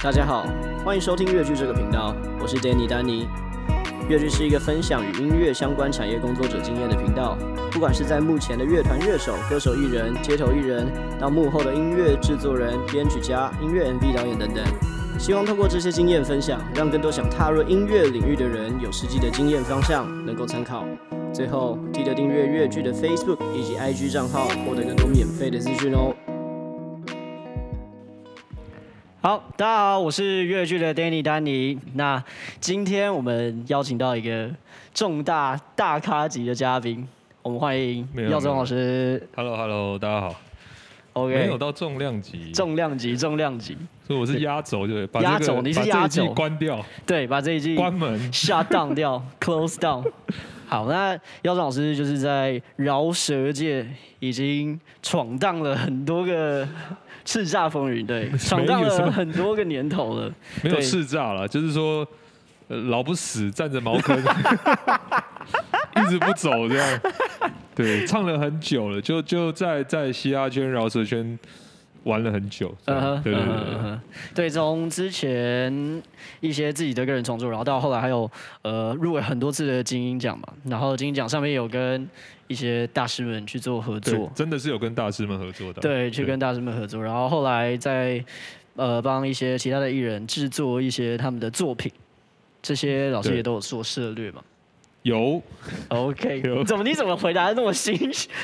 大家好，欢迎收听乐剧这个频道，我是 Danny 丹尼。乐剧是一个分享与音乐相关产业工作者经验的频道，不管是在幕前的乐团乐手、歌手艺人、街头艺人，到幕后的音乐制作人、编曲家、音乐 MV 导演等等，希望透过这些经验分享，让更多想踏入音乐领域的人有实际的经验方向，能够参考。最后，记得订阅乐剧的 Facebook 以及 IG 账号，获得更多免费的资讯哦。好，大家好，我是越剧的 Danny 丹尼。那今天我们邀请到一个重大大咖级的嘉宾，我们欢迎耀宗老师。Hello，Hello，大家好。OK，没有到重量级，重量级，重量级。所以我是压轴，对，把压轴，你是压轴，关掉，对，把这一季关门，shut down 掉，close down。好，那耀宗老师就是在饶舌界已经闯荡了很多个。叱咤风云，对，闯荡了很多个年头了。没有叱咤了，就是说，呃，老不死，站着茅坑，一直不走这样。对，唱了很久了，就就在在嘻哈圈、饶舌圈。玩了很久，对对对对，从之前一些自己的个人创作，然后到后来还有呃入围很多次的金鹰奖嘛，然后金鹰奖上面有跟一些大师们去做合作，真的是有跟大师们合作的，对，去跟大师们合作，然后后来在呃帮一些其他的艺人制作一些他们的作品，这些老师也都有做涉略嘛。有，OK，有。怎么你怎么回答那么心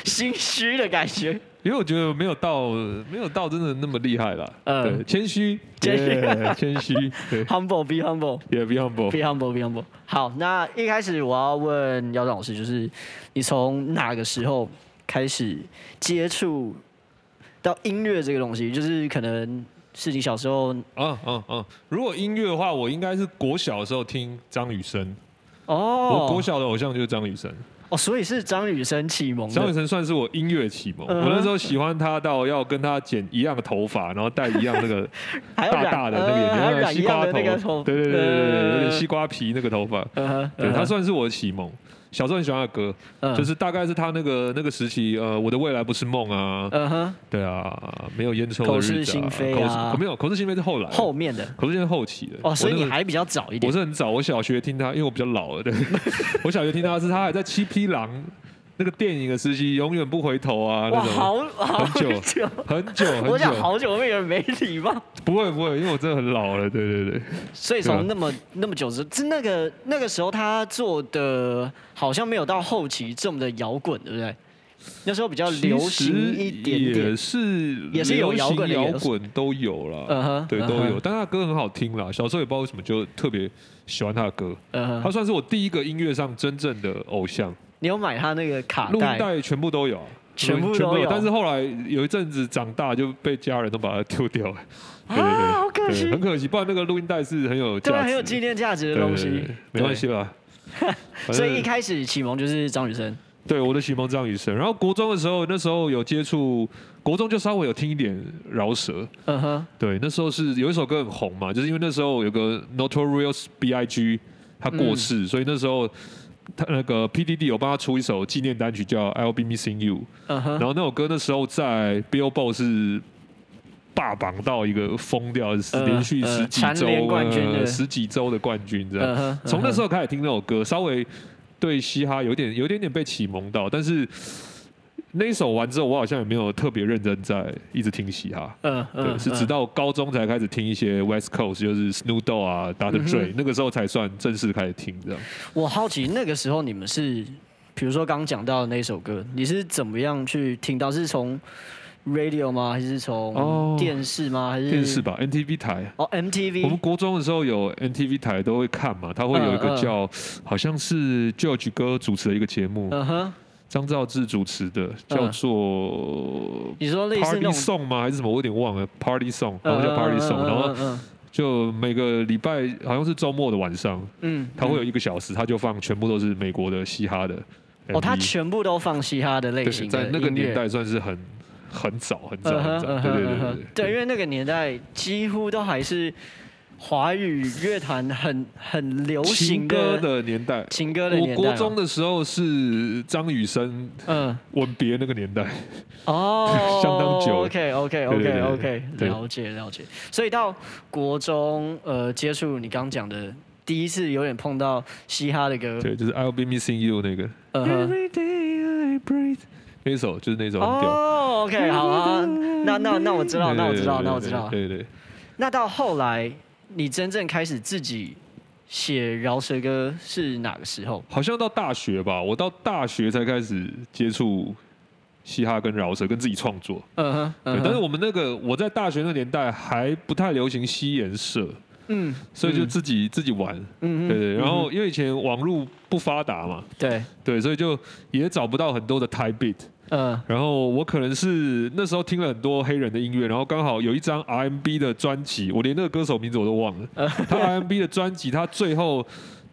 心虚的感觉？因为我觉得没有到，没有到真的那么厉害啦。嗯，谦虚，谦虚，谦虚。对，humble，be humble，yeah，be humble，be humble，be humble。好，那一开始我要问耀宗老师，就是你从哪个时候开始接触到音乐这个东西？就是可能是你小时候，嗯嗯嗯。如果音乐的话，我应该是国小的时候听张雨生。哦，我国小的偶像就是张雨生。哦，所以是张雨生启蒙。张雨生算是我音乐启蒙。我那时候喜欢他到要跟他剪一样的头发，然后戴一样那个 大大的那个眼镜，西瓜头。对对对对对，有点西瓜皮那个头发。对，他算是我的启蒙。小时候很喜欢他的歌，嗯、就是大概是他那个那个时期，呃，我的未来不是梦啊，嗯哼，对啊，没有烟抽的日子、啊，口是心非啊，没有，口是心非是后来后面的，口是心非后期的，哦，所以你还比较早一点，我是很早，我小学听他，因为我比较老了，对，我小学听他是他还在七匹狼。那个电影的时期，永远不回头啊！那种好很久很久 很久，我讲好久，会有人没礼貌？不会不会，因为我真的很老了，对对对。所以从那么那么久之，是那个那个时候他做的，好像没有到后期这么的摇滚，对不对？那时候比较流行一点点，也是也是有摇滚摇滚都有了，对都有。但他的歌很好听啦，小时候也不知道为什么就特别喜欢他的歌，他算是我第一个音乐上真正的偶像。你有买他那个卡带？录音带全部都有，全部都有。但是后来有一阵子长大，就被家人都把它丢掉了。啊，好可惜，很可惜。不然那个录音带是很有，对，很有纪念价值的东西。没关系吧？所以一开始启蒙就是张雨生。对，我的启蒙张雨生。然后国中的时候，那时候有接触，国中就稍微有听一点饶舌。嗯哼。对，那时候是有一首歌很红嘛，就是因为那时候有个 Notorious B.I.G. 他过世，所以那时候。他那个 PDD 有帮他出一首纪念单曲，叫《I'll Be Missing You》。然后那首歌那时候在 Billboard 是霸榜到一个疯掉，是连续十几周十几周的冠军这样。从那时候开始听那首歌，稍微对嘻哈有点有点点被启蒙到，但是。那一首完之后，我好像也没有特别认真在一直听嘻哈。嗯嗯，对，是直到高中才开始听一些 West Coast，就是 Snoop Dogg 啊，Dr. Dre，那个时候才算正式开始听这样。我好奇那个时候你们是，比如说刚讲到的那首歌，你是怎么样去听到？是从 Radio 吗？还是从电视吗？还是电视吧？MTV 台。哦，MTV。我们国中的时候有 MTV 台都会看嘛，它会有一个叫好像是 George 哥主持的一个节目。嗯哼。张兆志主持的，叫做你说类似 Party Song 吗？还是什么？我有点忘了。Party Song，然后叫 Party Song，然后就每个礼拜好像是周末的晚上，嗯，他会有一个小时，他就放全部都是美国的嘻哈的。哦，他全部都放嘻哈的类型，在那个年代算是很很早很早很早。对对对对，对，因为那个年代几乎都还是华语乐坛很很流行歌的年代，情歌的年代。我国中的时候是张雨生，嗯，吻别那个年代，哦，相当久。OK OK OK OK，了解了解。所以到国中，呃，接触你刚讲的第一次有点碰到嘻哈的歌，对，就是 I'll Be Missing You 那个。Every day I breathe，那首就是那首很屌。哦，OK，好啊，那那那我知道，那我知道，那我知道。对对。那到后来。你真正开始自己写饶舌歌是哪个时候？好像到大学吧，我到大学才开始接触嘻哈跟饶舌，跟自己创作。嗯哼，对。但是我们那个我在大学那年代还不太流行西研社，嗯，所以就自己自己玩，嗯对对。然后因为以前网络不发达嘛，对对，所以就也找不到很多的 type beat。嗯，然后我可能是那时候听了很多黑人的音乐，然后刚好有一张 R&B 的专辑，我连那个歌手名字我都忘了。他 R&B 的专辑，他最后。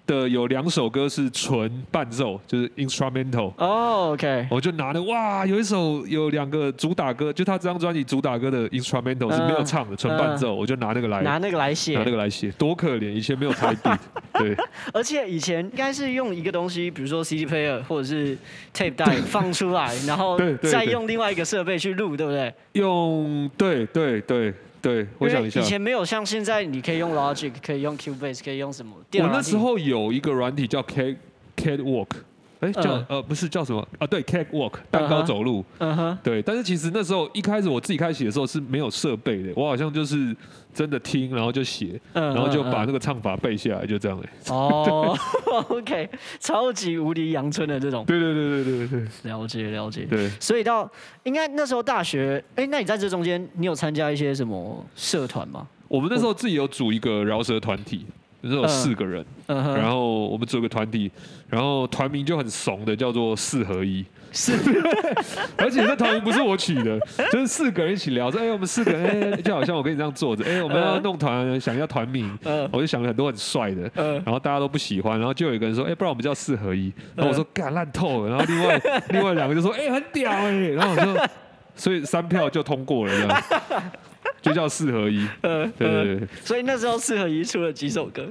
的有两首歌是纯伴奏，就是 instrumental。哦，OK。我就拿了哇，有一首有两个主打歌，就他这张专辑主打歌的 instrumental 是没有唱的，纯伴奏，我就拿那个来拿那个来写，拿那个来写，多可怜，以前没有台币。对。而且以前应该是用一个东西，比如说 CD player 或者是 tape 带放出来，然后再用另外一个设备去录，对不对？用，对对对。对，我想一下。以前没有像现在，你可以用 Logic，可以用 Cubase，可以用什么？我那时候有一个软体叫 Cat Catwalk。哎，叫呃不是叫什么啊？对，cake walk 蛋糕走路。嗯哼。对，但是其实那时候一开始我自己开始写的时候是没有设备的，我好像就是真的听，然后就写，然后就把那个唱法背下来，就这样哎。哦，OK，超级无敌阳春的这种。对对对对对对。了解了解。对。所以到应该那时候大学，哎，那你在这中间你有参加一些什么社团吗？我们那时候自己有组一个饶舌团体。就是有四个人，嗯嗯、然后我们组个团体，然后团名就很怂的叫做四合一，是，而且这团名不是我取的，就是四个人一起聊说，哎，我们四个人，哎，就好像我跟你这样坐着，哎，我们要弄团，想要团名，嗯、我就想了很多很帅的，嗯、然后大家都不喜欢，然后就有一个人说，哎，不然我们叫四合一，然后我说干烂透了，然后另外另外两个就说，哎，很屌哎，然后我说，所以三票就通过了这样。就叫四合一，呃，对对对，所以那时候四合一出了几首歌，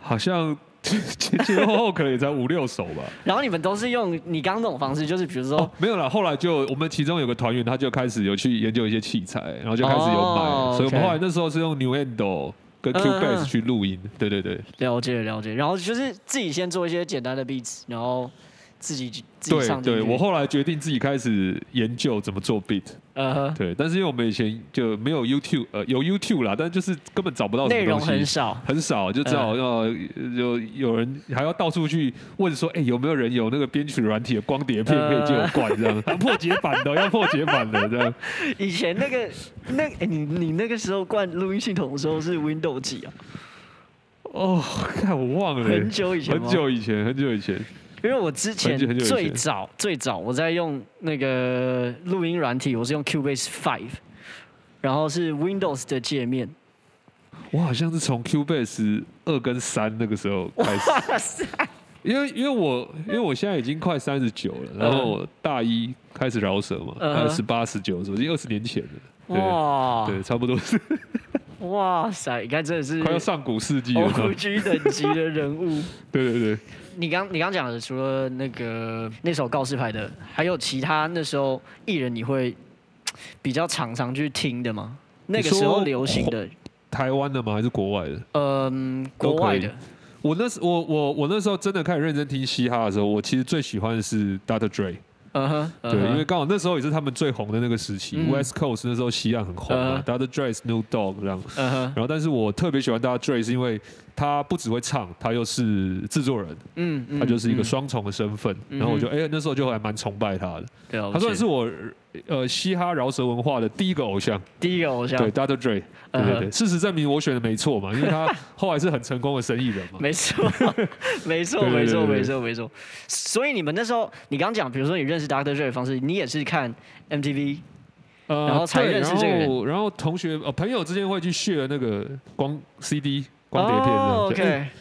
好像前前后后可能也才五六首吧。然后你们都是用你刚刚那种方式，就是比如说，哦、没有了。后来就我们其中有个团员，他就开始有去研究一些器材，然后就开始有买。哦、所以我们后来那时候是用 New Endo 跟 Cubase 去录音。对对对，了解了解。然后就是自己先做一些简单的 beats，然后。自己自己上。对，对我后来决定自己开始研究怎么做 beat。嗯哼。对，但是因为我们以前就没有 YouTube，呃，有 YouTube 啦，但就是根本找不到什么东西。内容很少，很少，就只好要有有人还要到处去问说，哎，有没有人有那个编曲软体的光碟片可以借我灌这样？破解版的，要破解版的这样。以前那个那哎，你你那个时候灌录音系统的时候是 Windows 几啊？哦，看我忘了。很久以前。很久以前，很久以前。因为我之前最早最早我在用那个录音软体，我是用 Cubase Five，然后是 Windows 的界面。我好像是从 Cubase 二跟三那个时候 开始，因为因为我因为我现在已经快三十九了，然后大一开始饶舌嘛，二十八十九，已经二十年前了。哇，对，差不多是。哇塞，你看真的是快要上古世纪了，OG 等级的人物。对对对。你刚你刚讲的，除了那个那首告示牌的，还有其他那时候艺人你会比较常常去听的吗？那个时候流行的，台湾的吗？还是国外的？嗯，国外的。我那时我我我那时候真的开始认真听嘻哈的时候，我其实最喜欢的是 Dr. Dre。对，因为刚好那时候也是他们最红的那个时期，West Coast 那时候西岸很红嘛大家都 Dress New Dogg 这样。然后但是我特别喜欢大家 Dre 是因为。他不只会唱，他又是制作人，嗯，他就是一个双重的身份。然后我就哎，那时候就还蛮崇拜他的。对，他算是我呃嘻哈饶舌文化的第一个偶像。第一个偶像。对，Dr. Dre。对对对。事实证明我选的没错嘛，因为他 后来是很成功的生意人嘛。没错，没错，没错，没错，没错。所以你们那时候，你刚讲，比如说你认识 Dr. Dre 的方式，你也是看 MTV，然后才认识这个人。然后同学呃朋友之间会去 share 那个光 CD。光碟片的，oh,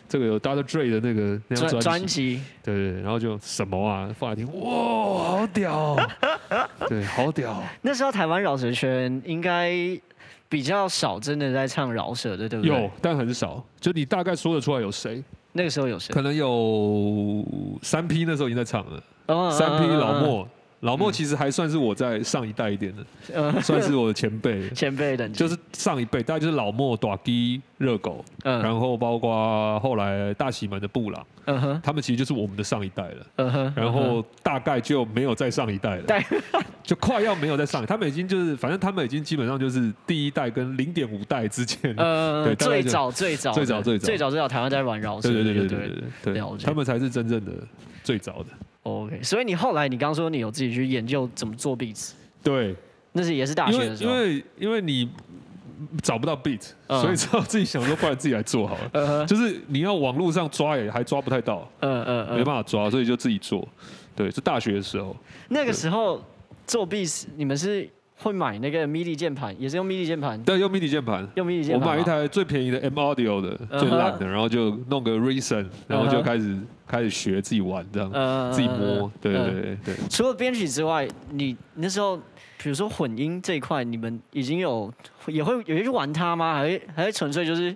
这个有 Dr. Dre 的那个那张专专辑，对对，然后就什么啊，放来听，哇，好屌，对，好屌。那时候台湾饶舌圈应该。比较少真的在唱饶舌的，对不对？有，但很少。就你大概说得出来有谁？那个时候有谁？可能有三 P，那时候已经在唱了。三 P 老莫。老莫其实还算是我在上一代一点的，嗯、算是我的前辈。前辈的，就是上一辈，大概就是老莫、短鸡、热狗，嗯、然后包括后来大喜门的布朗，嗯、哼。他们其实就是我们的上一代了。嗯、哼然后大概就没有再上一代了，嗯、就快要没有再上一代。他们已经就是，反正他们已经基本上就是第一代跟零点五代之间。嗯，对，最早最早最早最早。最早最早台湾在玩饶舌，对对对对对对，对他们才是真正的最早的。OK，所以你后来你刚刚说你有自己去研究怎么做 beat，对，那是也是大学的时候，因为因为，因为你找不到 beat，、嗯、所以只好自己想说，不然自己来做好了。嗯、哼就是你要网络上抓也还抓不太到，嗯嗯嗯，没办法抓，所以就自己做。对，是大学的时候。那个时候做 beat，你们是？会买那个 MIDI 键盘，也是用 MIDI 键盘。对，用 MIDI 键盘。用 MIDI 键盘。我买一台最便宜的 M Audio 的，最烂的，然后就弄个 Reason，然后就开始开始学自己玩这样，自己摸。对对对对。除了编曲之外，你那时候比如说混音这一块，你们已经有也会有去玩它吗？还会还是纯粹就是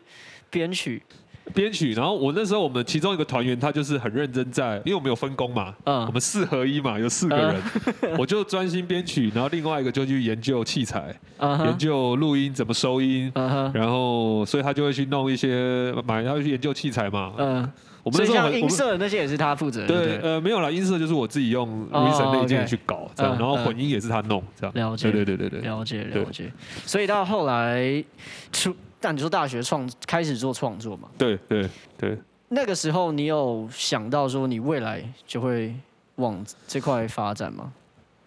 编曲？编曲，然后我那时候我们其中一个团员他就是很认真在，因为我们有分工嘛，嗯，我们四合一嘛，有四个人，我就专心编曲，然后另外一个就去研究器材，研究录音怎么收音，然后所以他就会去弄一些买，他会去研究器材嘛，嗯，我们那时候音色那些也是他负责，对，呃，没有啦，音色就是我自己用 Reason 那件去搞，这样，然后混音也是他弄，这样，了解，对对对对对，了解了解，所以到后来出。但你说大学创开始做创作嘛？对对对。那个时候你有想到说你未来就会往这块发展吗？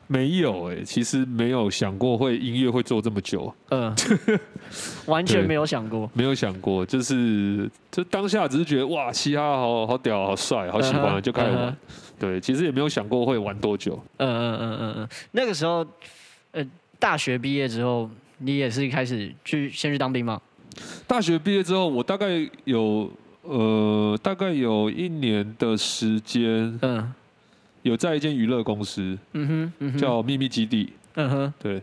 没有哎、欸，其实没有想过会音乐会做这么久。嗯，完全没有想过，没有想过，就是就当下只是觉得哇，嘻哈好好屌，好帅，好喜欢，uh 就开始玩。Uh. 对，其实也没有想过会玩多久。嗯嗯嗯嗯嗯。那个时候，呃，大学毕业之后，你也是开始去先去当兵吗？大学毕业之后，我大概有呃，大概有一年的时间，嗯，有在一间娱乐公司，嗯哼，嗯哼，叫秘密基地，嗯哼，对，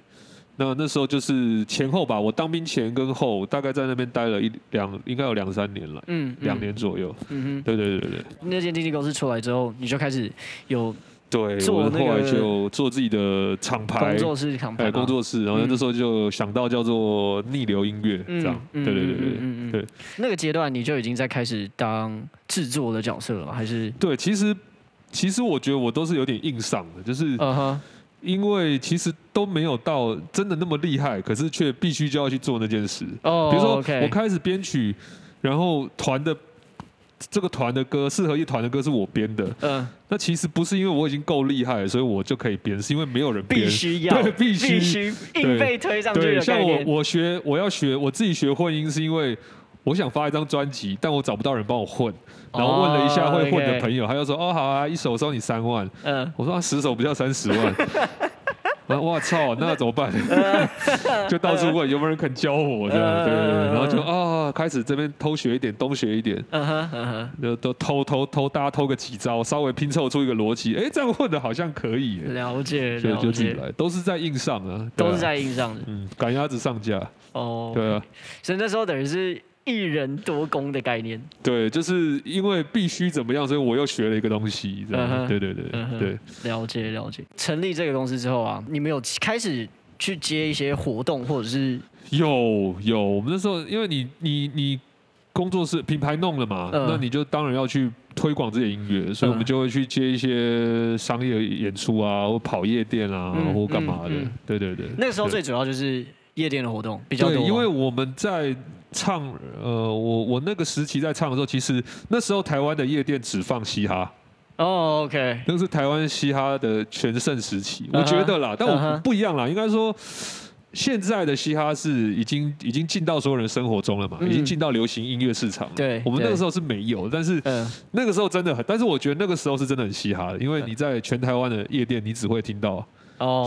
那那时候就是前后吧，我当兵前跟后，大概在那边待了一两，应该有两三年了，嗯，两年左右，嗯哼，对对对对对。那间经纪公司出来之后，你就开始有。对，我后来就做自己的厂牌，工作室厂牌，工作室，然后那时候就想到叫做逆流音乐，这样，对对对对对。那个阶段你就已经在开始当制作的角色了，还是？对，其实其实我觉得我都是有点硬上的，就是，因为其实都没有到真的那么厉害，可是却必须就要去做那件事。哦，比如说我开始编曲，然后团的。这个团的歌，四合一团的歌是我编的。嗯，那其实不是因为我已经够厉害，所以我就可以编，是因为没有人编。必须要，对，必须，必须硬被推上去。像我，我学，我要学，我自己学混音，是因为我想发一张专辑，但我找不到人帮我混，然后问了一下会混的朋友，他就说：“哦，好啊，一首收你三万。”嗯，我说：“啊，十首不叫三十万。”我操，那怎么办？就到处问有没有人肯教我这样，对，然后就啊，开始这边偷学一点，东学一点，嗯哼，嗯哼，就都偷偷偷，大家偷个几招，稍微拼凑出一个逻辑，哎，这样混的好像可以。了解，了解，就自己来，都是在硬上啊，都是在硬上的，嗯，赶鸭子上架。哦，对啊，所以那时候等于是。一人多功的概念，对，就是因为必须怎么样，所以我又学了一个东西，这样，嗯、哼。对对对、对，了解了解。成立这个公司之后啊，你们有开始去接一些活动，或者是有有，我们那时候因为你你你工作室品牌弄了嘛，嗯、那你就当然要去推广这些音乐，所以我们就会去接一些商业演出啊，或跑夜店啊，嗯、或干嘛的，嗯嗯、对对对。那个时候最主要就是夜店的活动比较多，因为我们在。唱，呃，我我那个时期在唱的时候，其实那时候台湾的夜店只放嘻哈。哦，OK，那是台湾嘻哈的全盛时期，我觉得啦，但我不一样啦，应该说现在的嘻哈是已经已经进到所有人生活中了嘛，已经进到流行音乐市场。对，我们那个时候是没有，但是那个时候真的很，但是我觉得那个时候是真的很嘻哈的，因为你在全台湾的夜店，你只会听到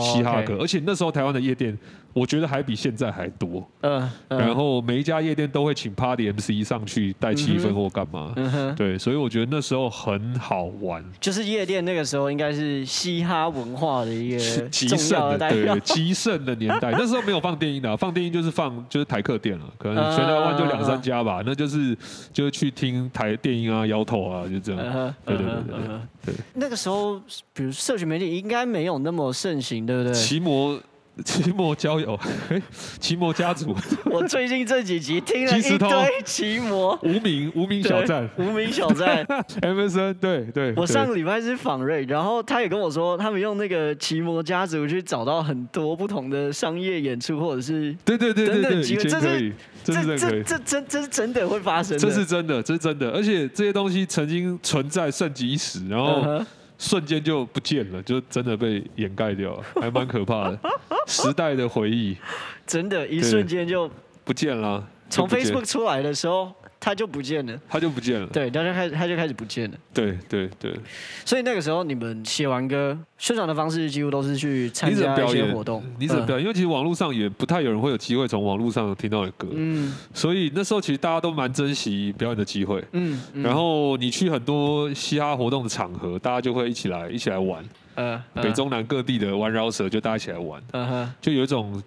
嘻哈歌，而且那时候台湾的夜店我觉得还比现在还多。嗯，然后每一家夜店都会请 Party MC 上去带气氛或干嘛。对，所以我觉得那时候很好玩。就是夜店那个时候应该是嘻哈文化的一个极盛的，对，极盛的年代。那时候没有放电音的，放电音就是放就是台客店了，可能全台湾就两三家吧。那就是就是去听台电音啊、摇头啊，就这样。对对对对对。那个时候，比如社群媒体应该没有那么盛行，对不对？骑摩。奇摩交友，奇摩家族。我最近这几集听了一堆奇摩。无名无名小站，无名小站。MSN，对 对。我上个礼拜是访瑞，然后他也跟我说，他们用那个奇摩家族去找到很多不同的商业演出，或者是对对对对对，这是这是这这真这是真的会发生，这是真的，这是真的，而且这些东西曾经存在盛极一时，然后。瞬间就不见了，就真的被掩盖掉了，还蛮可怕的。时代的回忆，真的，一瞬间就不见了。从 Facebook 出来的时候。他就不见了，他就不见了。对，他就开始，他就开始不见了。对对对。所以那个时候，你们写完歌，宣传的方式几乎都是去参加一些活动。你怎么表演？因为其实网络上也不太有人会有机会从网络上听到的歌。嗯。所以那时候其实大家都蛮珍惜表演的机会。嗯。然后你去很多嘻哈活动的场合，大家就会一起来，一起来玩。嗯。北中南各地的玩饶舌，就大家一起来玩。嗯哼。就有一种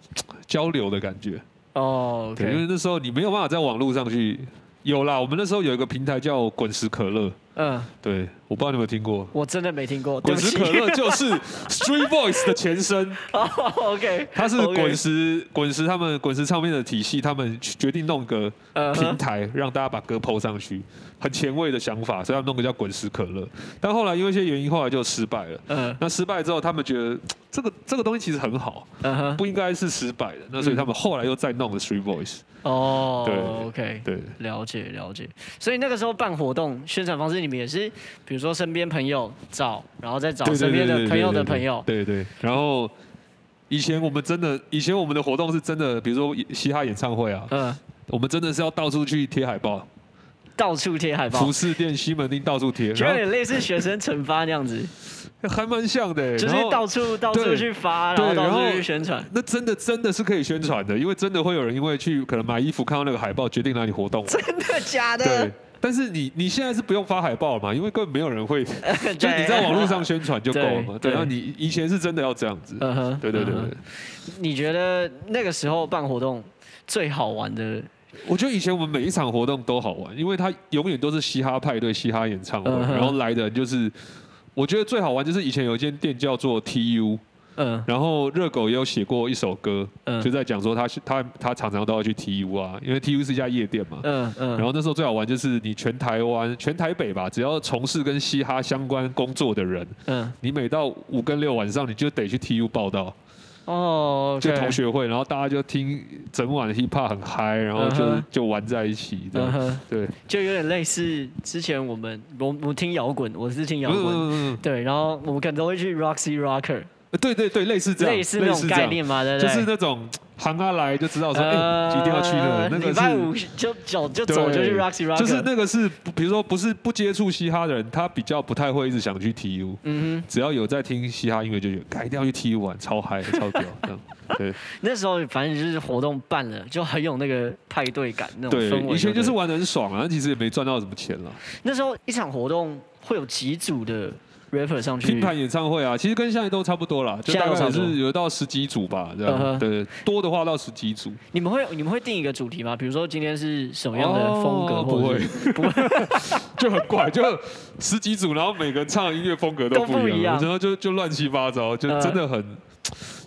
交流的感觉。哦。对，因为那时候你没有办法在网络上去。有啦，我们那时候有一个平台叫滚石可乐。嗯，对，我不知道你有没有听过。我真的没听过。滚石可乐 就是 Street Voice 的前身。哦，OK。它是滚石滚石他们滚石唱片的体系，他们决定弄个平台，让大家把歌 PO 上去，很前卫的想法，所以他们弄个叫滚石可乐。但后来因为一些原因，后来就失败了。嗯。那失败之后，他们觉得这个这个东西其实很好，不应该是失败的。那所以他们后来又再弄个 Street Voice。哦，对，OK，对，了解了解。所以那个时候办活动宣传方式，你们也是，比如说身边朋友找，然后再找身边的朋友的朋友，对对。然后以前我们真的，以前我们的活动是真的，比如说嘻哈演唱会啊，嗯，我们真的是要到处去贴海报，到处贴海报，服饰店、西门町到处贴，就有点类似学生惩罚那样子。还蛮像的，就是到处到处去发，然后到处去宣传。那真的真的是可以宣传的，因为真的会有人因为去可能买衣服看到那个海报，决定来你活动。真的假的？对。但是你你现在是不用发海报了嘛？因为根本没有人会，就你在网络上宣传就够了嘛。对。然后你以前是真的要这样子。嗯哼。对对对对。你觉得那个时候办活动最好玩的？我觉得以前我们每一场活动都好玩，因为它永远都是嘻哈派对、嘻哈演唱会，然后来的人就是。我觉得最好玩就是以前有一间店叫做 TU，嗯，然后热狗也有写过一首歌，嗯，就在讲说他他他常常都要去 TU 啊，因为 TU 是一家夜店嘛，嗯嗯，然后那时候最好玩就是你全台湾全台北吧，只要从事跟嘻哈相关工作的人，嗯，你每到五跟六晚上你就得去 TU 报道。哦，就同学会，然后大家就听整晚的 hip hop 很嗨，然后就就玩在一起，对对，就有点类似之前我们我我听摇滚，我是听摇滚，对，然后我们可能都会去 Roxy Rocker，对对对，类似这样，类似那种概念嘛，对对，就是那种。行啊来就知道说，哎，一定要去的。那个礼拜五就走就走就去 Roxy Rocker。就是那个是，比如说不是不接触嘻哈的人，他比较不太会一直想去 TU。嗯哼。只要有在听嘻哈音乐，就觉得一定要去 TU 玩，超嗨，超屌。这样。对。那时候反正就是活动办了，就很有那个派对感那种氛围。对，以前就是玩得很爽啊，其实也没赚到什么钱了。那时候一场活动会有几组的。Rapper 上去拼盘演唱会啊，其实跟现在都差不多啦，就大概是有到十几组吧，这样对，多的话到十几组。你们会你们会定一个主题吗？比如说今天是什么样的风格？不会，不会，就很怪，就十几组，然后每个人唱的音乐风格都不一样，然后就就乱七八糟，就真的很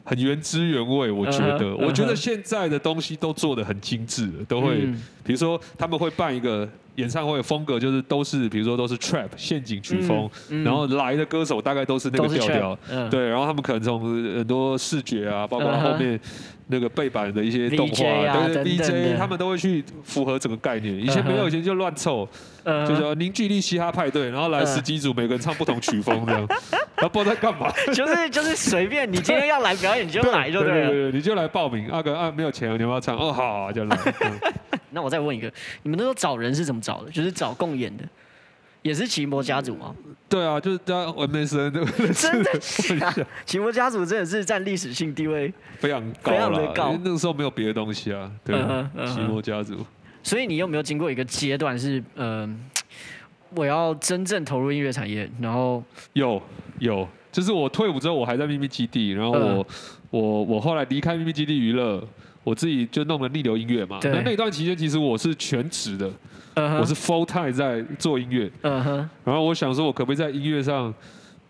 很原汁原味。我觉得，我觉得现在的东西都做的很精致，都会，比如说他们会办一个。演唱会风格就是都是，比如说都是 trap 陷阱曲风，然后来的歌手大概都是那个调调，对，然后他们可能从很多视觉啊，包括后面那个背板的一些动画，对对，DJ 他们都会去符合整个概念。以前没有，以前就乱凑，就是凝聚力嘻哈派对，然后来十几组，每个人唱不同曲风这样，然 后不知道在干嘛，就是就是随便，你今天要来表演你就来就对了，你就来报名。阿哥啊，没有钱，你要不要唱？哦，好，就来。那我再问一个，你们那时候找人是怎么找的？就是找共演的，也是奇摩家族吗？对啊，就是在 MSN 对不对？真的是，奇摩家族真的是占历史性地位非常高了，因为那个时候没有别的东西啊。对，奇摩家族。所以你有没有经过一个阶段是，嗯、呃，我要真正投入音乐产业，然后有有，就是我退伍之后，我还在秘密基地，然后我我后来离开秘密基地娱乐，我自己就弄了逆流音乐嘛。那那段期间，其实我是全职的。我是 full time 在做音乐，嗯哼，然后我想说，我可不可以在音乐上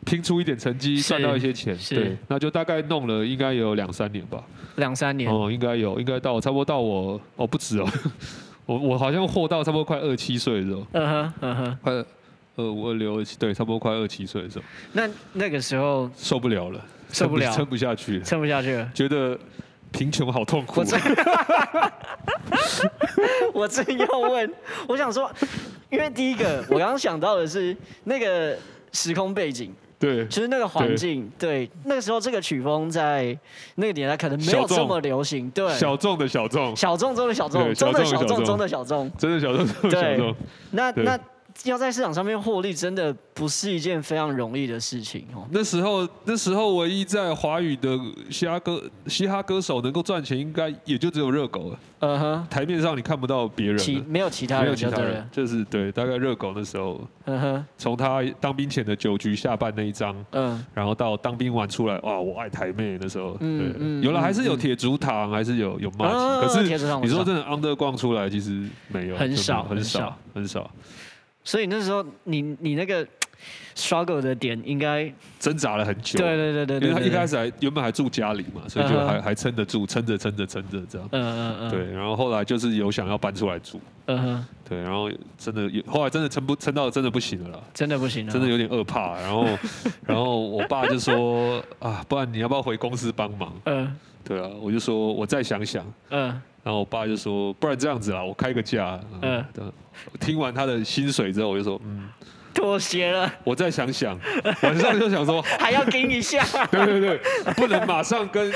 拼出一点成绩，赚到一些钱？对，那就大概弄了，应该有两三年吧。两三年哦，应该有，应该到差不多到我哦不止哦，我我好像活到差不多快二七岁的时候，嗯哼嗯哼，快二五二六二七，对，差不多快二七岁的时候。那那个时候受不了了，受不了，撑不下去，撑不下去了，觉得。贫穷好痛苦。我正要问，我想说，因为第一个我刚刚想到的是那个时空背景，对，其实那个环境，对，对，那个时候这个曲风在那个年代可能没有这么流行，对，小众的小众，小众中的小众，真的小众中的小众，真的小众中的小众，那那。要在市场上面获利，真的不是一件非常容易的事情哦。那时候，那时候唯一在华语的嘻哈歌嘻哈歌手能够赚钱，应该也就只有热狗了。嗯哼，台面上你看不到别人，其没有其他人，没有其他人，就是对，大概热狗那时候。嗯哼，从他当兵前的酒局下半那一张，嗯，然后到当兵完出来，哇，我爱台妹那时候，嗯嗯，有了还是有铁竹堂，还是有有可是你说真的 underground 出来，其实没有，很少很少很少。所以那时候你你那个 struggle 的点应该挣扎了很久，对对对对，因为他一开始还原本还住家里嘛，所以就还还撑得住，撑着撑着撑着这样，嗯嗯嗯，对，然后后来就是有想要搬出来住，嗯哼，对，然后真的有后来真的撑不撑到真的不行了啦，真的不行了，真的有点饿怕，然后 然后我爸就说啊，不然你要不要回公司帮忙？嗯，对啊，我就说我再想想，嗯。然后我爸就说：“不然这样子啦，我开个价。”嗯，听完他的薪水之后，我就说：“嗯，妥协了。”我再想想，晚上就想说 还要给一下。对对对，不能马上跟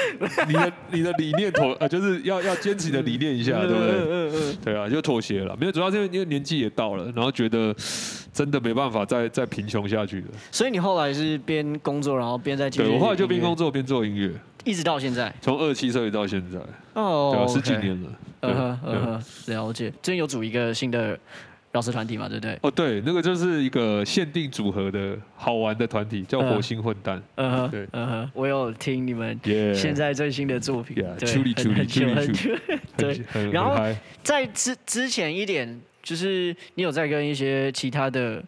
你的 你的理念妥，呃，就是要要坚持你的理念一下，对不对？嗯嗯对啊，就妥协了。没有，主要是因为因为年纪也到了，然后觉得真的没办法再再贫穷下去了。所以你后来是边工作，然后边在对，我后来就边工作边做音乐。一直到现在，从二十七岁到现在，哦，对几年了。嗯哼，嗯哼，了解。最近有组一个新的饶舌团体嘛？对不对？哦，对，那个就是一个限定组合的好玩的团体，叫火星混蛋。嗯哼，对，嗯哼，我有听你们现在最新的作品，对，处理处理处理处理，对。然后在之之前一点，就是你有在跟一些其他的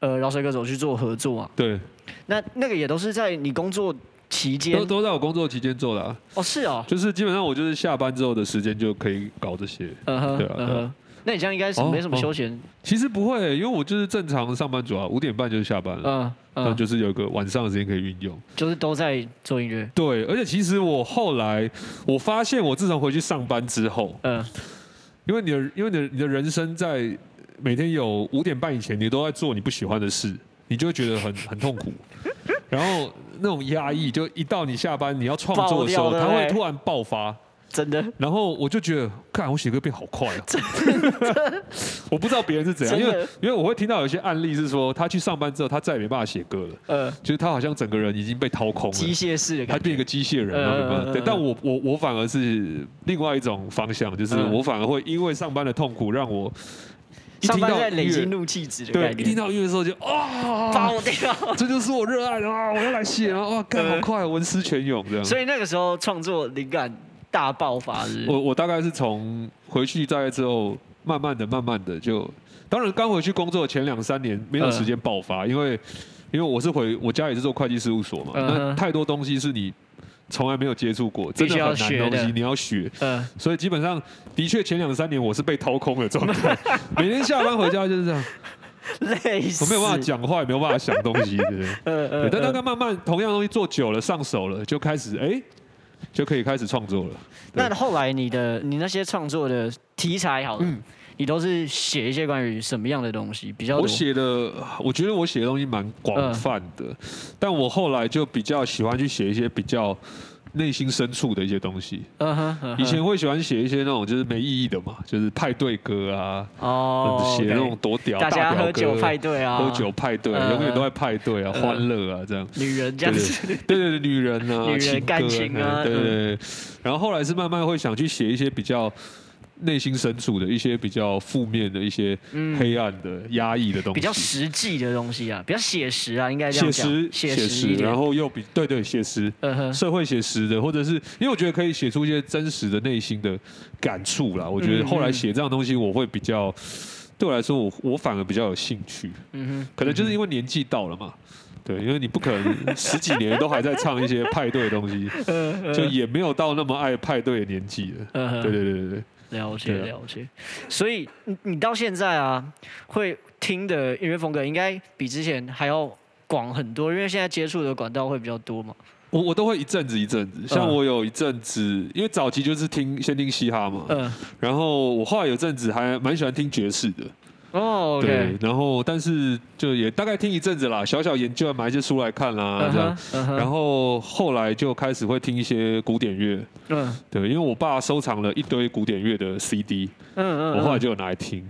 呃饶舌歌手去做合作啊？对。那那个也都是在你工作。期间都都在我工作期间做的啊。哦，是哦，就是基本上我就是下班之后的时间就可以搞这些。嗯哼，对啊，嗯哼。那你这样应该是没什么休闲？其实不会，因为我就是正常上班族啊，五点半就下班了。嗯嗯，那就是有个晚上的时间可以运用。就是都在做音乐。对，而且其实我后来我发现，我自从回去上班之后，嗯，因为你的因为你的你的人生在每天有五点半以前，你都在做你不喜欢的事，你就会觉得很 很痛苦。然后那种压抑，就一到你下班你要创作的时候，它会突然爆发，真的。然后我就觉得，看我写歌变好快啊，真的。我不知道别人是怎样，因为因为我会听到有些案例是说，他去上班之后，他再也没办法写歌了。呃，就是他好像整个人已经被掏空了，机械式的，他变一个机械人了。对，但我我我反而是另外一种方向，就是我反而会因为上班的痛苦让我。上班在累积怒气值的概念。对，一听到音乐的时候就啊，爆掉！这就是我热爱的啊！我要来写啊！哇，干好快，文思泉涌这样。所以那个时候创作灵感大爆发是？我我大概是从回去在之后，慢慢的、慢慢的就，当然刚回去工作前两三年没有时间爆发，因为因为我是回我家也是做会计事务所嘛，那太多东西是你。从来没有接触过，真的很难的东西，你要学。嗯，所以基本上的确前两三年我是被掏空的状态，每天下班回家就是这样，累死，我没有办法讲话，也没有办法想东西，对不对？嗯嗯。但大概慢慢同样东西做久了，上手了，就开始哎，就可以开始创作了。那后来你的你那些创作的题材好了。你都是写一些关于什么样的东西比较多？我写的，我觉得我写的东西蛮广泛的，嗯、但我后来就比较喜欢去写一些比较内心深处的一些东西。嗯哼，以前会喜欢写一些那种就是没意义的嘛，就是派对歌啊，哦，写那种多屌大家，喝酒派对啊，喝酒派对，永远都在派对啊，欢乐啊，这样。女人这样子，对对对，女人啊，女人感情啊，对对。然后后来是慢慢会想去写一些比较。内心深处的一些比较负面的一些黑暗的压抑的东西，比较实际的东西啊，比较写实啊，应该这样讲。写实，写实，然后又比对对写实，社会写实的，或者是因为我觉得可以写出一些真实的内心的感触啦。我觉得后来写这样东西，我会比较对我来说，我我反而比较有兴趣。嗯哼，可能就是因为年纪到了嘛。对，因为你不可能十几年都还在唱一些派对的东西，就也没有到那么爱派对的年纪了。对对对对对。了解了解，所以你你到现在啊，会听的音乐风格应该比之前还要广很多，因为现在接触的管道会比较多嘛。我我都会一阵子一阵子，像我有一阵子，因为早期就是听先听嘻哈嘛，嗯，然后我后来有阵子还蛮喜欢听爵士的。哦，对，然后但是就也大概听一阵子啦，小小研究，买一些书来看啦，这样，然后后来就开始会听一些古典乐，嗯，对，因为我爸收藏了一堆古典乐的 CD，嗯嗯，我后来就有拿来听。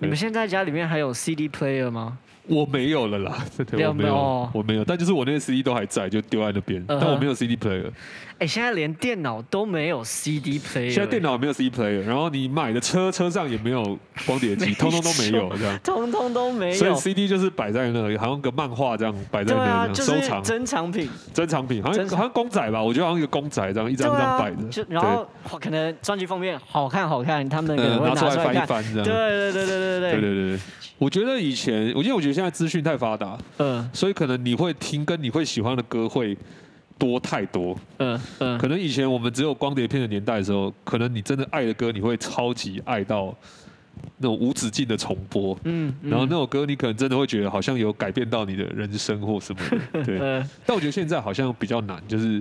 你们现在家里面还有 CD player 吗？我没有了啦，我没有，我没有，但就是我那些 CD 都还在，就丢在那边，但我没有 CD player。哎，现在连电脑都没有 CD player。现在电脑没有 CD player，然后你买的车车上也没有光碟机，通通都没有这样。通通都没有。所以 CD 就是摆在那里，好像个漫画这样摆在那边收藏。珍藏品。珍藏品，好像好像公仔吧？我觉得好像一个公仔这样一张一张摆的。就然后可能专辑封面好看好看，他们可能会拿出来翻一翻这样。对对对对对对对对对对。我觉得以前，我因为我觉得现在资讯太发达，嗯，所以可能你会听跟你会喜欢的歌会多太多，嗯嗯，可能以前我们只有光碟片的年代的时候，可能你真的爱的歌，你会超级爱到那种无止境的重播，嗯，然后那首歌你可能真的会觉得好像有改变到你的人生或什么的，对。但我觉得现在好像比较难，就是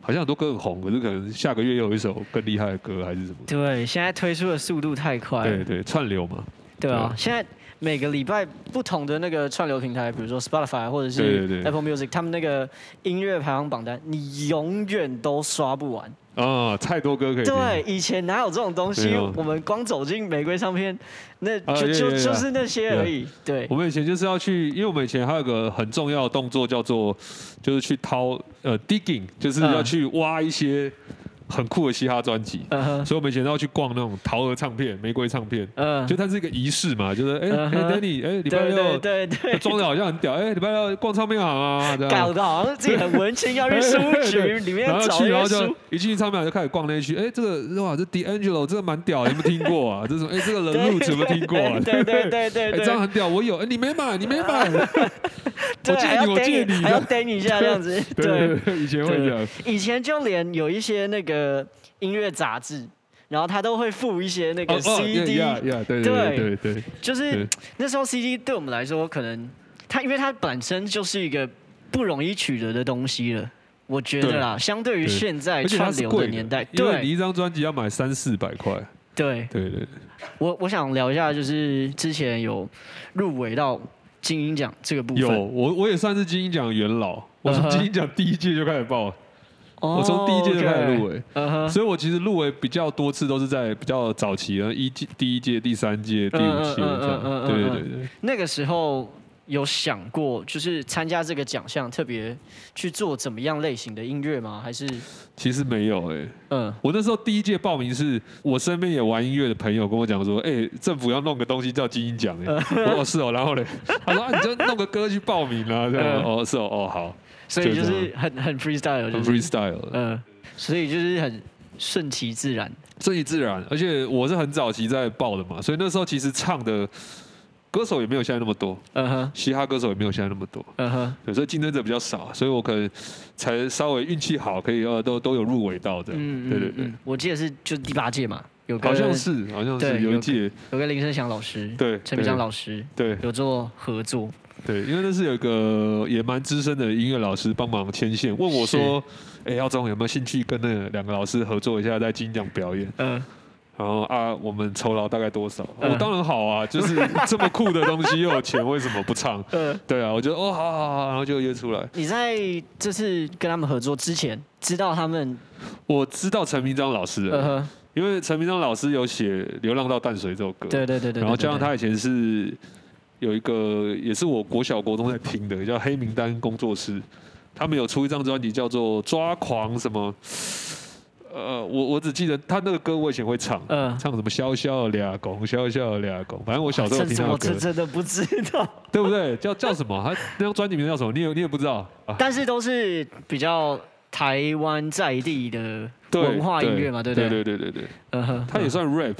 好像很多歌很红，可是可能下个月又有一首更厉害的歌还是什么？对，现在推出的速度太快，对对，串流嘛，对啊，现在。每个礼拜不同的那个串流平台，比如说 Spotify 或者是 Apple Music，他们那个音乐排行榜单，你永远都刷不完。啊，太多歌可以听。对，以前哪有这种东西？我们光走进玫瑰唱片，那就就就是那些而已。对，我们以前就是要去，因为我们以前还有个很重要的动作叫做，就是去掏呃 digging，就是要去挖一些。很酷的嘻哈专辑，所以我们以前都要去逛那种桃儿唱片、玫瑰唱片，就它是一个仪式嘛，就是哎哎，Danny，哎，礼拜六，对对，装的好像很屌，哎，礼拜六逛唱片行啊，搞得好像自己很文青，要去书局里面找一些书，然后就一进去唱片行就开始逛那一区，哎，这个哇，这 D'Angelo 这个蛮屌，有没有听过啊？这种哎，这个 Roots 有没有听过啊？对对对对，哎，这样很屌，我有，哎，你没买，你没买，我借你，我借你，还要等你一下这样子，对，以前会这样，以前就连有一些那个。呃，音乐杂志，然后他都会附一些那个 CD，对对对，就是那时候 CD 对我们来说，可能它因为它本身就是一个不容易取得的东西了，我觉得啦，相对于现在串流的年代，对，你一张专辑要买三四百块，对。对对。我我想聊一下，就是之前有入围到金音奖这个部分，有我我也算是金音奖元老，我从金音奖第一届就开始报。我从第一届就开始入围，okay. uh huh. 所以我其实入围比较多次都是在比较早期的一届、第一届、第三届、第五届这样。对对对对。那个时候有想过，就是参加这个奖项，特别去做怎么样类型的音乐吗？还是？其实没有哎、欸。嗯。我那时候第一届报名是，我身边也玩音乐的朋友跟我讲说，哎、欸，政府要弄个东西叫金音奖哎、欸。哦，是哦，然后嘞，他说啊，你就弄个歌去报名啊，这样。哦，是哦，哦，好。所以就是很很 freestyle，很 freestyle，嗯，所以就是很顺其自然，顺其自然。而且我是很早期在报的嘛，所以那时候其实唱的歌手也没有现在那么多，嗯哼，嘻哈歌手也没有现在那么多，嗯哼，所以竞争者比较少，所以我可能才稍微运气好，可以呃都都有入围到的，嗯对对对。我记得是就第八届嘛，有好像是好像是有一届。有个林生祥老师，对，陈明章老师，对，有做合作。对，因为那是有一个也蛮资深的音乐老师帮忙牵线，问我说：“哎是，耀宗有没有兴趣跟那两个老师合作一下，在金奖表演？”嗯，然后啊，我们酬劳大概多少？我、嗯哦、当然好啊，就是这么酷的东西又有钱，为什么不唱？嗯，对啊，我觉得哦，好好好，然后就约出来。你在这次跟他们合作之前，知道他们？我知道陈明章老师，嗯哼，因为陈明章老师有写《流浪到淡水》这首歌，对对对对，然后加上他以前是有一个，也是我国小国中在听的，叫黑名单工作室，他们有出一张专辑叫做《抓狂》什么。呃，我我只记得他那个歌，我以前会唱，嗯，唱什么萧萧俩公，萧萧俩公，反正我小时候听到歌，我真的不知道，对不对？叫叫什么？他那张专辑名叫什么？你也你也不知道？但是都是比较台湾在地的文化音乐嘛，对不对？对对对对对，嗯哼，他也算 rap，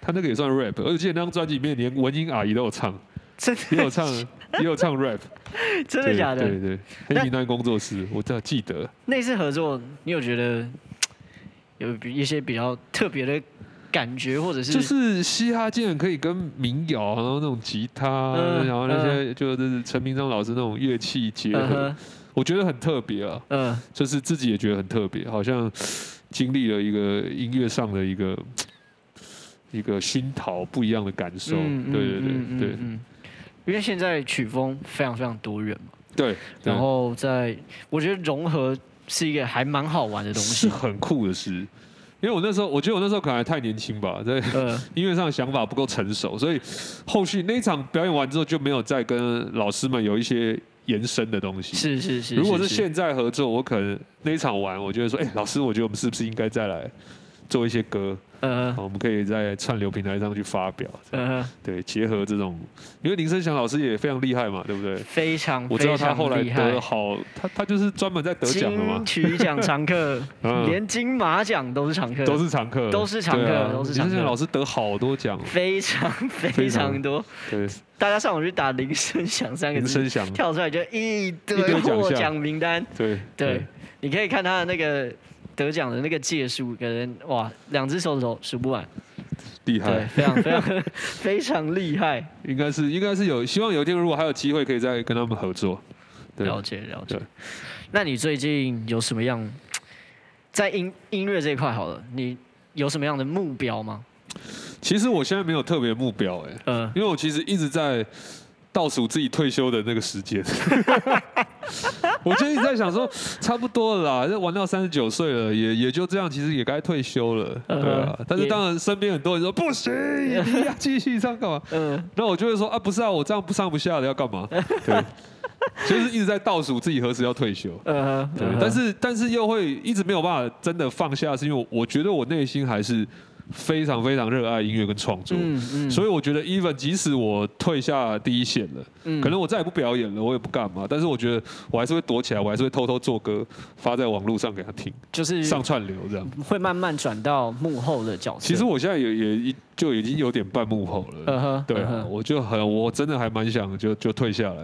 他那个也算 rap，而且那张专辑里面连文英阿姨都有唱，真的也有唱也有唱 rap，真的假的？对对，黑名单工作室，我记得那次合作，你有觉得？有一些比较特别的感觉，或者是就是嘻哈竟然可以跟民谣，然后那种吉他，嗯、然后那些就是陈明章老师那种乐器结合，嗯、我觉得很特别啊。嗯，就是自己也觉得很特别，好像经历了一个音乐上的一个一个熏陶，不一样的感受。嗯、对对对对，因为现在曲风非常非常多元嘛。对，然后在我觉得融合。是一个还蛮好玩的东西，是很酷的事。因为我那时候，我觉得我那时候可能还太年轻吧，在 音乐上的想法不够成熟，所以后续那一场表演完之后就没有再跟老师们有一些延伸的东西。是是是。如果是现在合作，我可能那一场完，我觉得说，哎，老师，我觉得我们是不是应该再来做一些歌？嗯，我们可以在串流平台上去发表。嗯，对，结合这种，因为林生祥老师也非常厉害嘛，对不对？非常，我知道他后来得好，他他就是专门在得奖的嘛。金曲奖常客，连金马奖都是常客，都是常客，都是常客，都是常客。林生祥老师得好多奖，非常非常多。对，大家上网去打林声祥三个字，跳出来就一堆获奖名单。对对，你可以看他的那个。得奖的那个届数，可能哇，两只手指头数不完，厉害，非常非常 非常厉害。应该是应该是有希望有一天如果还有机会可以再跟他们合作。了解了解。那你最近有什么样在音音乐这一块好了，你有什么样的目标吗？其实我现在没有特别目标哎，嗯，因为我其实一直在。倒数自己退休的那个时间，我就一直在想说，差不多了啦，玩到三十九岁了，也也就这样，其实也该退休了，对啊。但是当然，身边很多人说不行，你要继续上干嘛？嗯，那我就会说啊，不是啊，我这样不上不下的要干嘛？对，就是一直在倒数自己何时要退休。嗯，对。但是但是又会一直没有办法真的放下，是因为我觉得我内心还是。非常非常热爱音乐跟创作，嗯嗯、所以我觉得，even 即使我退下第一线了，嗯、可能我再也不表演了，我也不干嘛，但是我觉得我还是会躲起来，我还是会偷偷做歌发在网络上给他听，就是上串流这样，会慢慢转到幕后的角色。其实我现在也也就已经有点半幕后了，嗯、哼对我就很我真的还蛮想就就退下来，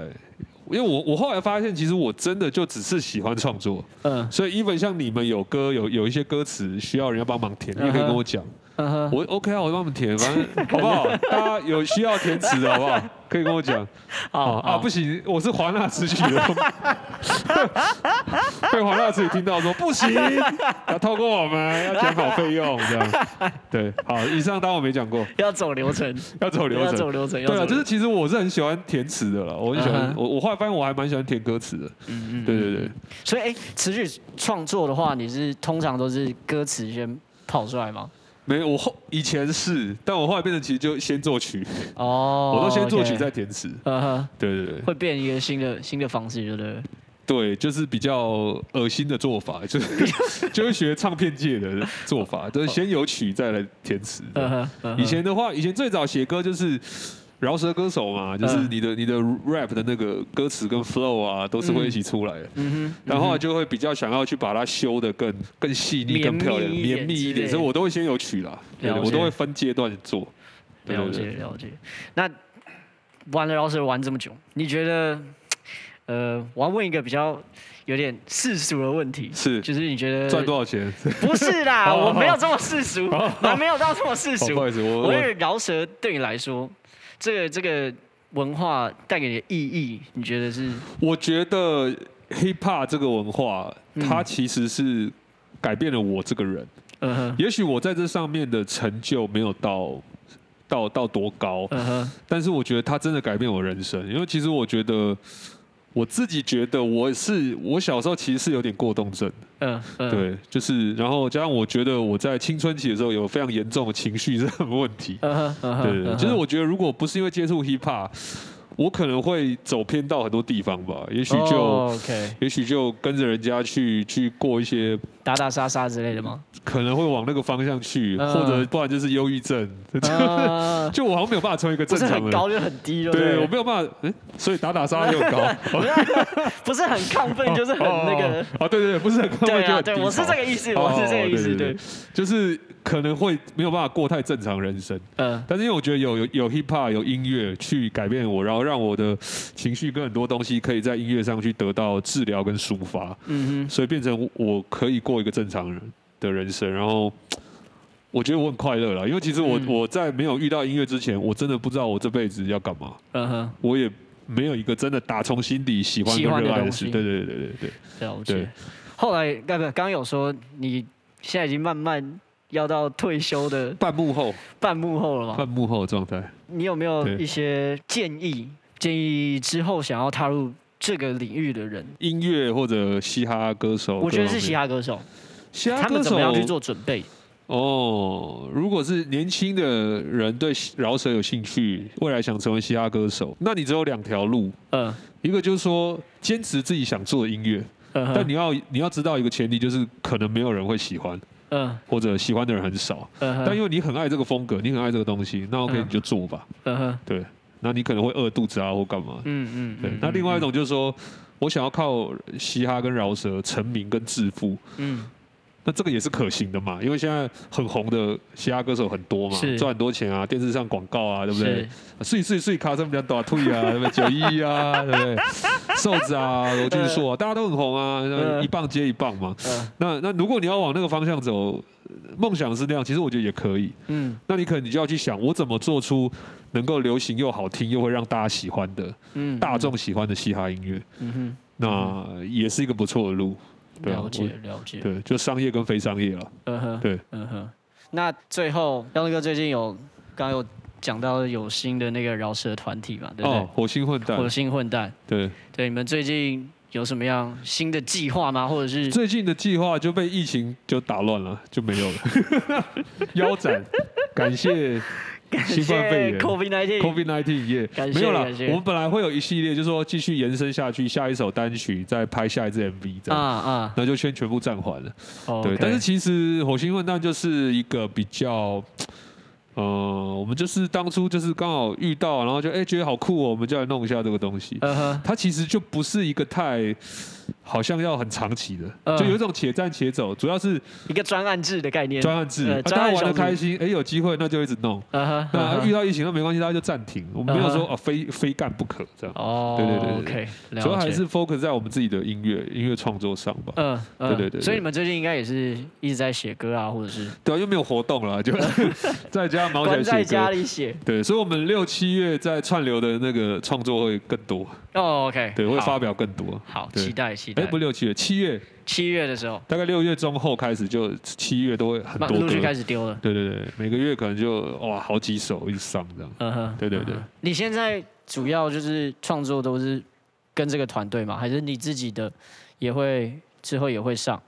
因为我我后来发现，其实我真的就只是喜欢创作，嗯，所以 even 像你们有歌有有一些歌词需要人家帮忙填，你也可以跟我讲。Uh. 我 OK 啊，我帮你们填，反正 好不好？大家有需要填词的好不好？可以跟我讲。好啊，不行，我是华纳词曲的，被华纳词曲听到说不行，要透过我们要填好费用这样。对，好，以上当我没讲过。要走流程，要走流程，要走流程。对啊，就是其实我是很喜欢填词的了，我很喜欢。Uh. 我我后来发现我还蛮喜欢填歌词的。嗯嗯，对对对。所以哎，词曲创作的话，你是通常都是歌词先跑出来吗？没有，我后以前是，但我后来变成其实就先作曲，哦，oh, 我都先作曲再填词，嗯哼、uh，huh. 对对对，会变一个新的新的方式，对不对？对，就是比较恶心的做法，就是 就会学唱片界的做法，就是先有曲再来填词。Uh huh, uh huh. 以前的话，以前最早写歌就是。饶舌歌手嘛，就是你的你的 rap 的那个歌词跟 flow 啊，都是会一起出来的。嗯哼，然后就会比较想要去把它修的更更细腻、更漂亮、绵密一点，所以我都会先有曲啦，我都会分阶段做。了解了解。那玩了饶舌玩这么久，你觉得？呃，我要问一个比较有点世俗的问题，是就是你觉得赚多少钱？不是啦，我没有这么世俗，我没有到这么世俗。不好意思，我我觉得饶舌对你来说。这个这个文化带给你的意义，你觉得是？我觉得 hip hop 这个文化，它其实是改变了我这个人。嗯哼，也许我在这上面的成就没有到到到多高，嗯哼，但是我觉得他真的改变我人生，因为其实我觉得。我自己觉得我是我小时候其实是有点过动症，嗯，嗯，对，就是然后加上我觉得我在青春期的时候有非常严重的情绪这个问题，嗯嗯、对，对，对，就是我觉得如果不是因为接触 hip hop。我可能会走偏到很多地方吧，也许就，oh, okay. 也许就跟着人家去去过一些打打杀杀之类的吗？可能会往那个方向去，uh, 或者不然就是忧郁症。Uh, 就我好像没有办法成为一个正常人，不是很高就很低了。对，我没有办法，欸、所以打打杀杀又高，不是很亢奋，就是很那个。啊、哦，对对对，不是很亢奋就很低。对，我是这个意思，我是这个意思，对，就是。可能会没有办法过太正常人生，嗯，但是因为我觉得有有有 hip hop 有音乐去改变我，然后让我的情绪跟很多东西可以在音乐上去得到治疗跟抒发，嗯哼，所以变成我可以过一个正常人的人生，然后我觉得我很快乐了，因为其实我、嗯、我在没有遇到音乐之前，我真的不知道我这辈子要干嘛，嗯哼，我也没有一个真的打从心底喜欢跟热爱的事，对对对对对对，了解。后来刚刚刚有说你现在已经慢慢。要到退休的半幕后，半幕后了吗？半幕后的状态。你有没有一些建议？建议之后想要踏入这个领域的人，音乐或者嘻哈歌手？我觉得是嘻哈歌手。嘻哈歌手他们怎么样去做准备？哦，如果是年轻的人对饶舌有兴趣，未来想成为嘻哈歌手，那你只有两条路。嗯，一个就是说坚持自己想做的音乐，嗯、但你要你要知道一个前提，就是可能没有人会喜欢。嗯，或者喜欢的人很少，嗯、但因为你很爱这个风格，你很爱这个东西，那 OK、嗯、你就做吧。嗯哼，对，那你可能会饿肚子啊，或干嘛？嗯嗯，对。那另外一种就是说，我想要靠嘻哈跟饶舌成名跟致富。嗯。那这个也是可行的嘛，因为现在很红的嘻哈歌手很多嘛，赚很多钱啊，电视上广告啊，对不对？碎碎碎卡森比较大退啊，对不对？九一啊，对不对？瘦子啊，罗俊硕啊，大家都很红啊，一棒接一棒嘛。那那如果你要往那个方向走，梦想是那样，其实我觉得也可以。嗯，那你可能你就要去想，我怎么做出能够流行又好听又会让大家喜欢的，嗯，大众喜欢的嘻哈音乐。嗯哼，那也是一个不错的路。了解了解，对，就商业跟非商业了。嗯哼，对，嗯哼。那最后，耀东哥最近有刚刚有讲到有新的那个饶舌团体嘛？对不对？哦，火星混蛋。火星混蛋。对对，你们最近有什么样新的计划吗？或者是最近的计划就被疫情就打乱了，就没有了，腰斩。感谢。新冠肺炎，COVID nineteen，COVID nineteen，耶，没有了。我们本来会有一系列，就是说继续延伸下去，下一首单曲再拍下一支 MV，这样啊啊，那就先全部暂缓了。对，但是其实火星混蛋就是一个比较，呃，我们就是当初就是刚好遇到，然后就哎觉得好酷哦，我们就来弄一下这个东西。它其实就不是一个太。好像要很长期的，就有一种且战且走，主要是一个专案制的概念。专案制，大家玩的开心，哎，有机会那就一直弄。那遇到疫情那没关系，大家就暂停。我们没有说啊，非非干不可这样。哦，对对对，OK。主要还是 focus 在我们自己的音乐音乐创作上吧。嗯，对对对。所以你们最近应该也是一直在写歌啊，或者是？对啊，又没有活动了，就 在家忙起来写歌。在家里写。对，所以我们六七月在串流的那个创作会更多。哦，OK。对，会发表更多。好，期待期待。哎，不六七月，七月，七月的时候，大概六月中后开始，就七月都会很多歌陆续开始丢了。对对对，每个月可能就哇好几首一直上这样。嗯哼，对对对。你现在主要就是创作都是跟这个团队嘛？还是你自己的也会之后也会上？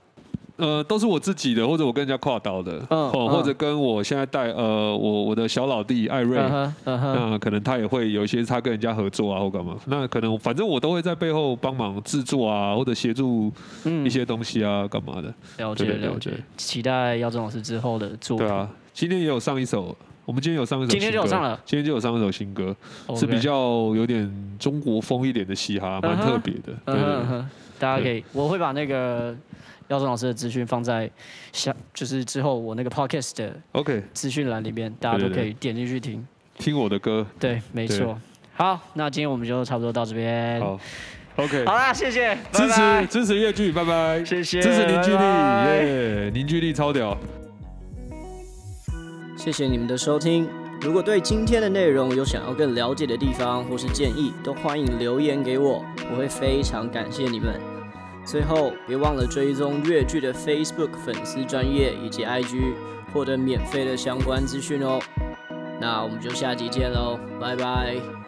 呃，都是我自己的，或者我跟人家跨刀的，哦，或者跟我现在带呃，我我的小老弟艾瑞，那可能他也会有一些他跟人家合作啊，或干嘛，那可能反正我都会在背后帮忙制作啊，或者协助一些东西啊，干嘛的。了解了解，期待姚宗老师之后的作品。对啊，今天也有上一首，我们今天有上一首，今天就有上了，今天就有上一首新歌，是比较有点中国风一点的嘻哈，蛮特别的。对，大家可以，我会把那个。耀宗老师的资讯放在下，就是之后我那个 podcast 的 OK 资讯栏里面，大家都可以点进去听，听我的歌。对，没错。好，那今天我们就差不多到这边。好，OK。好啦，谢谢，支持支持乐剧，拜拜。谢谢，支持凝聚力，耶，凝聚力超屌。谢谢你们的收听。如果对今天的内容有想要更了解的地方或是建议，都欢迎留言给我，我会非常感谢你们。最后，别忘了追踪越剧的 Facebook 粉丝专页以及 IG，获得免费的相关资讯哦。那我们就下集见喽，拜拜。